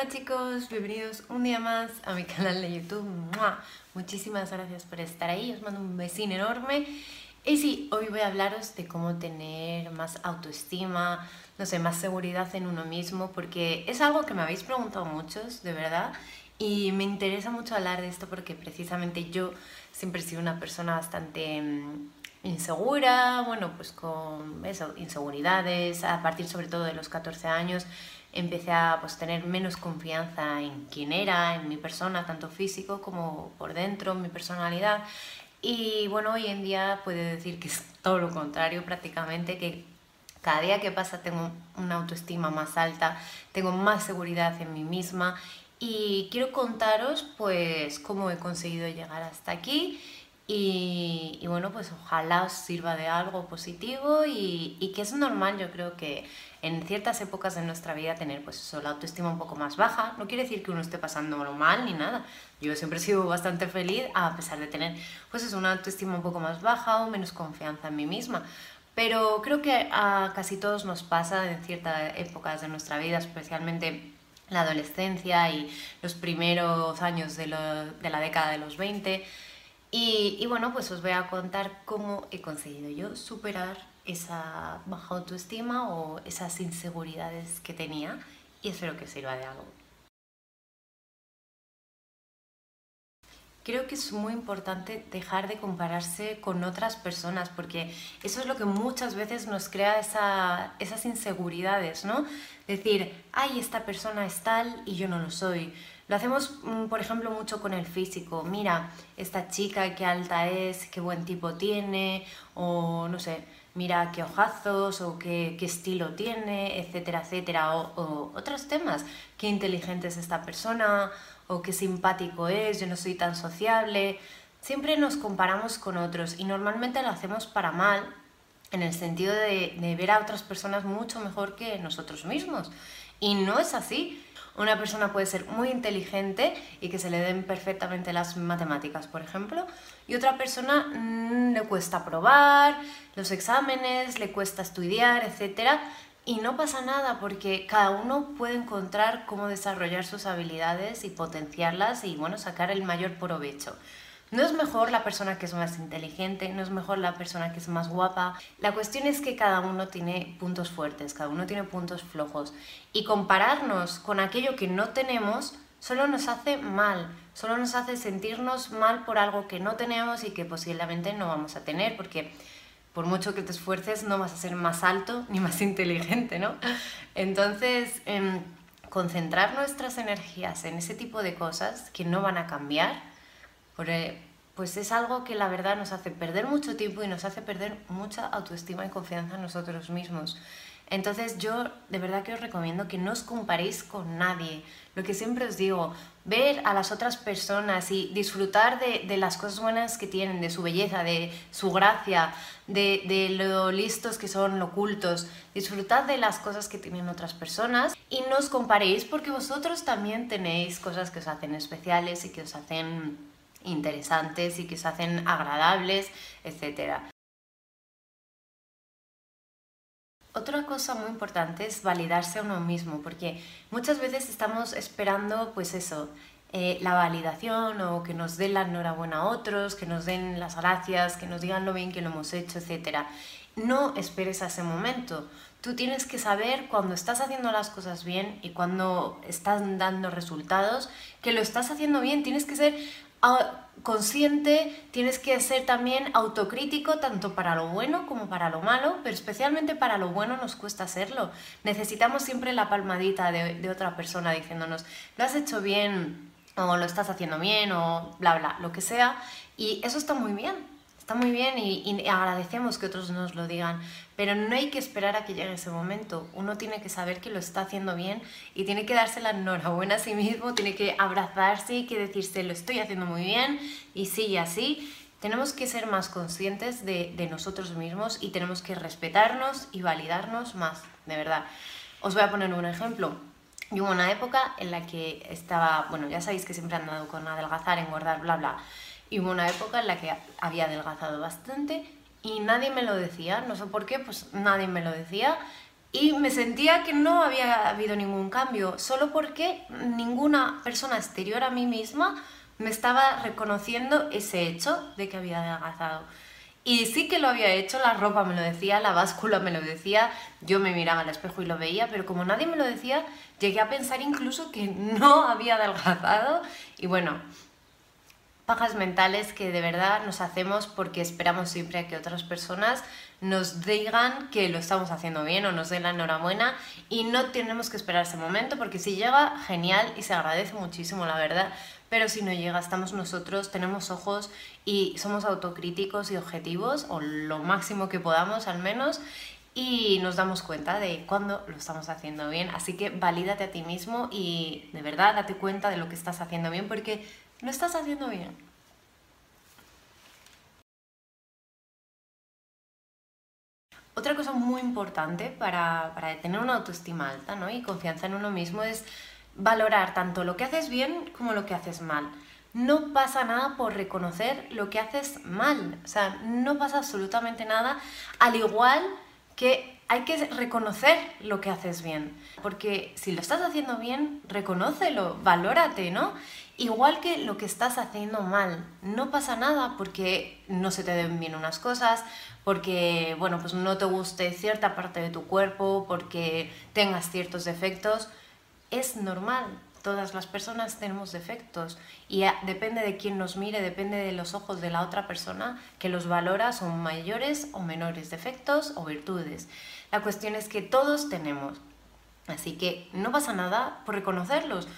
Hola chicos, bienvenidos un día más a mi canal de YouTube. Muchísimas gracias por estar ahí, os mando un besín enorme. Y sí, hoy voy a hablaros de cómo tener más autoestima, no sé, más seguridad en uno mismo, porque es algo que me habéis preguntado muchos, de verdad, y me interesa mucho hablar de esto porque precisamente yo siempre he sido una persona bastante mm, insegura, bueno, pues con eso, inseguridades, a partir sobre todo de los 14 años empecé a pues, tener menos confianza en quién era, en mi persona, tanto físico como por dentro, en mi personalidad. Y bueno, hoy en día puedo decir que es todo lo contrario prácticamente, que cada día que pasa tengo una autoestima más alta, tengo más seguridad en mí misma. Y quiero contaros pues cómo he conseguido llegar hasta aquí y, y bueno, pues ojalá os sirva de algo positivo y, y, que es normal, yo creo que en ciertas épocas de nuestra vida tener pues eso, la autoestima un poco más baja. No quiere decir que uno esté pasándolo mal ni nada. Yo siempre he sido bastante feliz a pesar de tener pues eso, una autoestima un poco más baja o menos confianza en mí misma. Pero creo que a casi todos nos pasa en ciertas épocas de nuestra vida, especialmente la adolescencia y los primeros años de, lo, de la década de los 20 y, bueno, pues os voy a contar cómo he conseguido yo superar esa baja autoestima o esas inseguridades que tenía y espero que sirva de algo. Creo que es muy importante dejar de compararse con otras personas porque eso es lo que muchas veces nos crea esa, esas inseguridades, ¿no? Decir, ay, esta persona es tal y yo no lo soy lo hacemos, mm, por ejemplo, mucho con el físico. Mira, esta chica qué alta es, qué buen tipo tiene, o no sé, mira qué ojazos, o qué, qué estilo tiene, etcétera, etcétera. O, o, otros temas, qué inteligente es esta persona, o qué simpático es, yo no soy tan sociable. Siempre nos comparamos con otros y normalmente lo hacemos para mal, en el sentido de, de ver a otras personas mucho mejor que nosotros mismos. Y no es así. Una persona puede ser muy inteligente y que se le den perfectamente las matemáticas, por ejemplo, y otra persona mmm, le cuesta probar, los exámenes, le cuesta estudiar, etc. Y no pasa nada porque cada uno puede encontrar cómo desarrollar sus habilidades y potenciarlas y bueno, sacar el mayor provecho. No es mejor la persona que es más inteligente, no es mejor la persona que es más guapa. La cuestión es que cada uno tiene puntos fuertes, cada uno tiene puntos flojos. Y compararnos con aquello que no tenemos solo nos hace mal, solo nos hace sentirnos mal por algo que no tenemos y que posiblemente no vamos a tener, porque por mucho que te esfuerces no vas a ser más alto ni más inteligente, ¿no? Entonces, eh, concentrar nuestras energías en ese tipo de cosas que no van a cambiar, pues es algo que la verdad nos hace perder mucho tiempo y nos hace perder mucha autoestima y confianza en nosotros mismos. Entonces yo de verdad que os recomiendo que no os comparéis con nadie. Lo que siempre os digo, ver a las otras personas y disfrutar de, las cosas buenas que tienen, de su belleza, de su gracia, de, de, lo listos que son, lo cultos. Disfrutad de las cosas que tienen otras personas y no os comparéis porque vosotros también tenéis cosas que os hacen especiales y que os hacen interesantes y que se hacen agradables, etc. Otra cosa muy importante es validarse a uno mismo, porque muchas veces estamos esperando, pues eso, eh, la validación o que nos den la enhorabuena a otros, que nos den las gracias, que nos digan lo bien que lo hemos hecho, etc. No esperes a ese momento. Tú tienes que saber cuando estás haciendo las cosas bien y cuando estás dando resultados, que lo estás haciendo bien. Tienes que ser consciente, tienes que ser también autocrítico tanto para lo bueno como para lo malo, pero especialmente para lo bueno nos cuesta hacerlo. Necesitamos siempre la palmadita de, de otra persona diciéndonos, lo has hecho bien o lo estás haciendo bien o bla bla, lo que sea, y eso está muy bien está muy bien y, agradecemos que otros nos lo digan, pero no hay que esperar a que llegue ese momento. Uno tiene que saber que lo está haciendo bien y tiene que darse la enhorabuena a sí mismo, tiene que abrazarse y que decirse lo estoy haciendo muy bien y sigue así. Tenemos que ser más conscientes de, nosotros mismos y tenemos que respetarnos y validarnos más, de verdad. Os voy a poner un ejemplo. Yo hubo una época en la que estaba, bueno, ya sabéis que siempre han dado con adelgazar, engordar, bla, bla. Y hubo una época en la que había adelgazado bastante y nadie me lo decía, no sé por qué, pues nadie me lo decía. y me sentía que no había habido ningún cambio, solo porque ninguna persona exterior a mí misma me estaba reconociendo ese hecho de que había adelgazado. Y sí que lo había hecho, la ropa me lo decía, la báscula me lo decía, yo me miraba al espejo y lo veía, pero como nadie me lo decía, llegué a pensar incluso que no había adelgazado y bueno, pajas mentales que de verdad nos hacemos porque esperamos siempre a que otras personas nos digan que lo estamos haciendo bien o nos den la enhorabuena y no tenemos que esperar ese momento porque si llega, genial y se agradece muchísimo, la verdad. Pero si no llega, estamos nosotros, tenemos ojos y somos autocríticos y objetivos, o lo máximo que podamos al menos, y nos damos cuenta de cuándo lo estamos haciendo bien. Así que valídate a ti mismo y de verdad date cuenta de lo que estás haciendo bien porque lo estás haciendo bien. Otra cosa muy importante para, tener una autoestima alta ¿no? y confianza en uno mismo es valorar tanto lo que haces bien como lo que haces mal. No pasa nada por reconocer lo que haces mal. O sea, no pasa absolutamente nada. Al igual que hay que reconocer lo que haces bien. Porque si lo estás haciendo bien, reconócelo, valórate, ¿no? Igual que lo que estás haciendo mal, no pasa nada porque no se te den bien unas cosas, porque bueno, pues no te guste cierta parte de tu cuerpo, porque tengas ciertos defectos, es normal. Todas las personas tenemos defectos y depende de quién nos mire, depende de los ojos de la otra persona que los valora, son mayores o menores defectos o virtudes. La cuestión es que todos tenemos, así que no pasa nada por reconocerlos.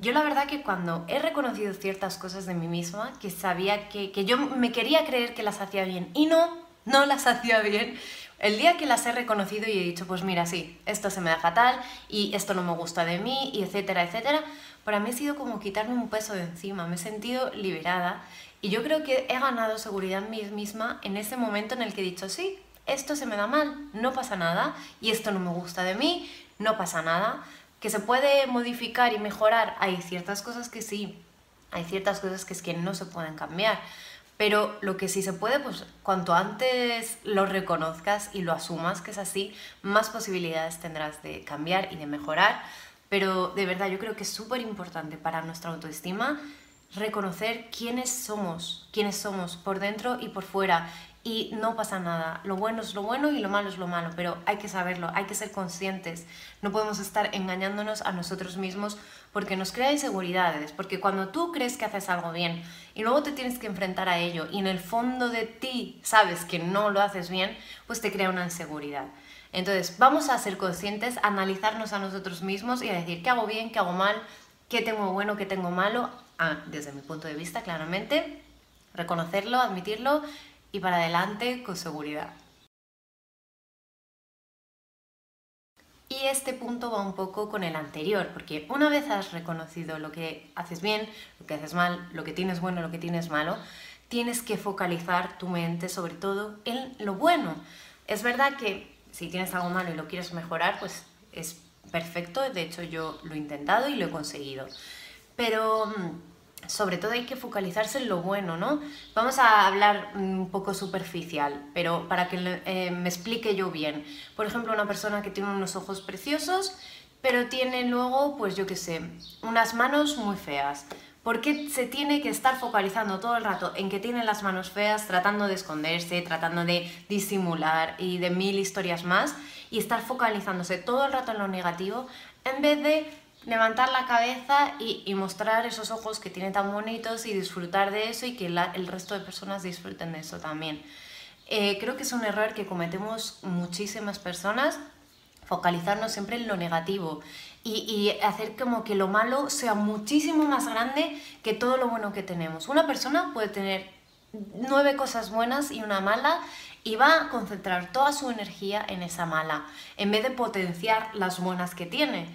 Yo la verdad que cuando he reconocido ciertas cosas de mí misma, que sabía que, que yo me quería creer que las hacía bien y no, no las hacía bien, el día que las he reconocido y he dicho, pues mira, sí, esto se me da fatal y esto no me gusta de mí y etcétera, etcétera, para mí ha sido como quitarme un peso de encima, me he sentido liberada y yo creo que he ganado seguridad en mí misma en ese momento en el que he dicho, sí, esto se me da mal, no pasa nada y esto no me gusta de mí, no pasa nada que se puede modificar y mejorar, hay ciertas cosas que sí, hay ciertas cosas que es que no se pueden cambiar, pero lo que sí se puede, pues cuanto antes lo reconozcas y lo asumas que es así, más posibilidades tendrás de cambiar y de mejorar. Pero de verdad yo creo que es súper importante para nuestra autoestima reconocer quiénes somos, quiénes somos por dentro y por fuera y no pasa nada. Lo bueno es lo bueno y lo malo es lo malo, pero hay que saberlo, hay que ser conscientes. No podemos estar engañándonos a nosotros mismos porque nos crea inseguridades, porque cuando tú crees que haces algo bien y luego te tienes que enfrentar a ello y en el fondo de ti sabes que no lo haces bien, pues te crea una inseguridad. Entonces, vamos a ser conscientes, a analizarnos a nosotros mismos y a decir qué hago bien, qué hago mal, qué tengo bueno, qué tengo malo, ah, desde mi punto de vista, claramente, reconocerlo, admitirlo y para adelante con seguridad. Y este punto va un poco con el anterior, porque una vez has reconocido lo que haces bien, lo que haces mal, lo que tienes bueno, lo que tienes malo, tienes que focalizar tu mente sobre todo en lo bueno. Es verdad que si tienes algo malo y lo quieres mejorar, pues es perfecto, de hecho yo lo he intentado y lo he conseguido. Pero mm, sobre todo hay que focalizarse en lo bueno, ¿no? Vamos a hablar un poco superficial, pero para que eh, me explique yo bien. Por ejemplo, una persona que tiene unos ojos preciosos, pero tiene luego, pues yo qué sé, unas manos muy feas. ¿Por qué se tiene que estar focalizando todo el rato en que tiene las manos feas, tratando de esconderse, tratando de disimular y de mil historias más, y estar focalizándose todo el rato en lo negativo, en vez de levantar la cabeza y, mostrar esos ojos que tiene tan bonitos y disfrutar de eso y que el resto de personas disfruten de eso también. Eh, creo que es un error que cometemos muchísimas personas, focalizarnos siempre en lo negativo y, y, hacer como que lo malo sea muchísimo más grande que todo lo bueno que tenemos. Una persona puede tener nueve cosas buenas y una mala y va a concentrar toda su energía en esa mala, en vez de potenciar las buenas que tiene.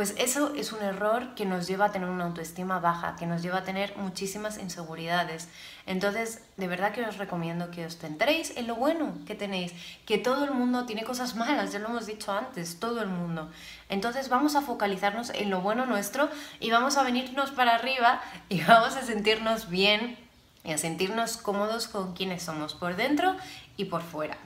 Pues eso es un error que nos lleva a tener una autoestima baja, que nos lleva a tener muchísimas inseguridades. Entonces, de verdad que os recomiendo que os centréis en lo bueno que tenéis, que todo el mundo tiene cosas malas, ya lo hemos dicho antes, todo el mundo. Entonces vamos a focalizarnos en lo bueno nuestro y vamos a venirnos para arriba y vamos a sentirnos bien y a sentirnos cómodos con quienes somos por dentro y por fuera.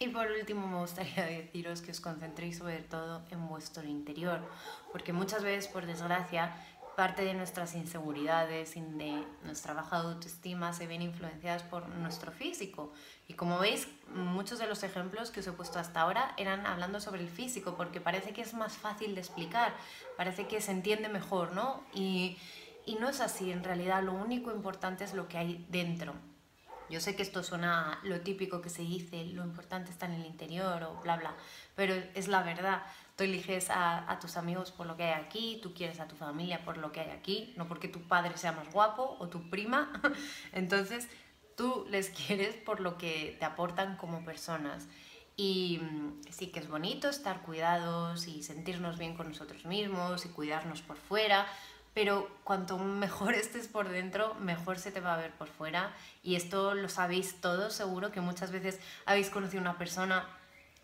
Y por último me gustaría deciros que os concentréis sobre todo en vuestro interior, porque muchas veces, por desgracia, parte de nuestras inseguridades de nuestra baja autoestima se ven influenciadas por nuestro físico. Y como veis, muchos de los ejemplos que os he puesto hasta ahora eran hablando sobre el físico, porque parece que es más fácil de explicar, parece que se entiende mejor, ¿no? Y, y no es así, en realidad lo único importante es lo que hay dentro. Yo sé que esto suena lo típico que se dice, lo importante está en el interior o bla bla, pero es la verdad. Tú eliges a, a, tus amigos por lo que hay aquí, tú quieres a tu familia por lo que hay aquí, no porque tu padre sea más guapo o tu prima. Entonces, tú les quieres por lo que te aportan como personas. Y mm, sí que es bonito estar cuidados y sentirnos bien con nosotros mismos y cuidarnos por fuera, pero cuanto mejor estés por dentro, mejor se te va a ver por fuera. Y esto lo sabéis todos, seguro que muchas veces habéis conocido una persona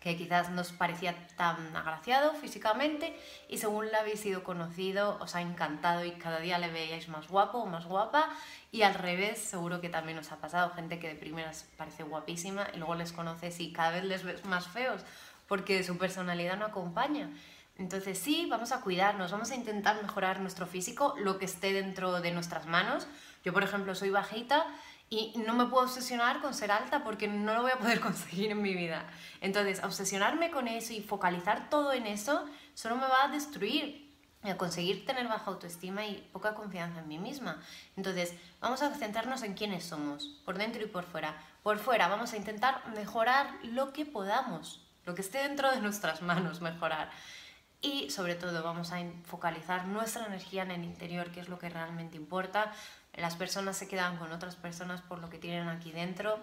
que quizás nos parecía tan agraciado físicamente y según la habéis sido conocido os ha encantado y cada día le veíais más guapo o más guapa y al revés seguro que también os ha pasado gente que de primeras parece guapísima y luego les conoces y cada vez les ves más feos porque su personalidad no acompaña. Entonces sí, vamos a cuidarnos, vamos a intentar mejorar nuestro físico, lo que esté dentro de nuestras manos. Yo, por ejemplo, soy bajita y no me puedo obsesionar con ser alta porque no lo voy a poder conseguir en mi vida. Entonces, obsesionarme con eso y focalizar todo en eso solo me va a destruir a conseguir tener baja autoestima y poca confianza en mí misma. Entonces, vamos a centrarnos en quiénes somos, por dentro y por fuera. Por fuera, vamos a intentar mejorar lo que podamos, lo que esté dentro de nuestras manos, mejorar. Y sobre todo, vamos a focalizar nuestra energía en el interior, que es lo que realmente importa, las personas se quedan con otras personas por lo que tienen aquí dentro,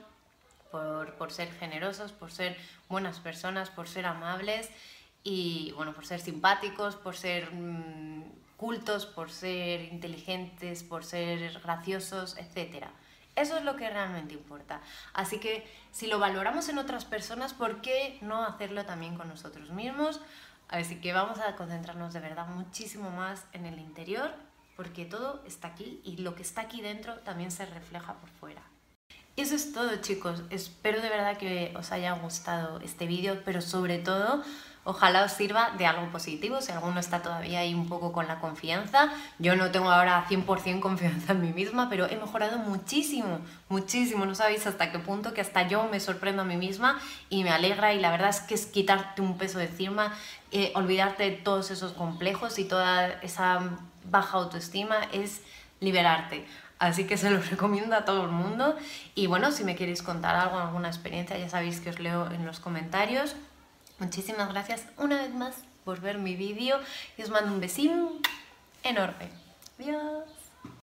por, por ser generosos, por ser buenas personas, por ser amables y bueno, por ser simpáticos, por ser mmm, cultos, por ser inteligentes, por ser graciosos, etc. Eso es lo que realmente importa. Así que si lo valoramos en otras personas, ¿por qué no hacerlo también con nosotros mismos? Así que vamos a concentrarnos de verdad muchísimo más en el interior porque todo está aquí y lo que está aquí dentro también se refleja por fuera. Eso es todo chicos, espero de verdad que os haya gustado este vídeo, pero sobre todo ojalá os sirva de algo positivo, si alguno está todavía ahí un poco con la confianza. Yo no tengo ahora 100% confianza en mí misma, pero he mejorado muchísimo, muchísimo, no sabéis hasta qué punto que hasta yo me sorprendo a mí misma y me alegra y la verdad es que es quitarte un peso de encima, eh, olvidarte de todos esos complejos y toda esa baja autoestima es liberarte. Así que se lo recomiendo a todo el mundo. Y bueno, si me queréis contar algo, alguna experiencia, ya sabéis que os leo en los comentarios. Muchísimas gracias una vez más por ver mi vídeo y os mando un besín enorme. Adiós.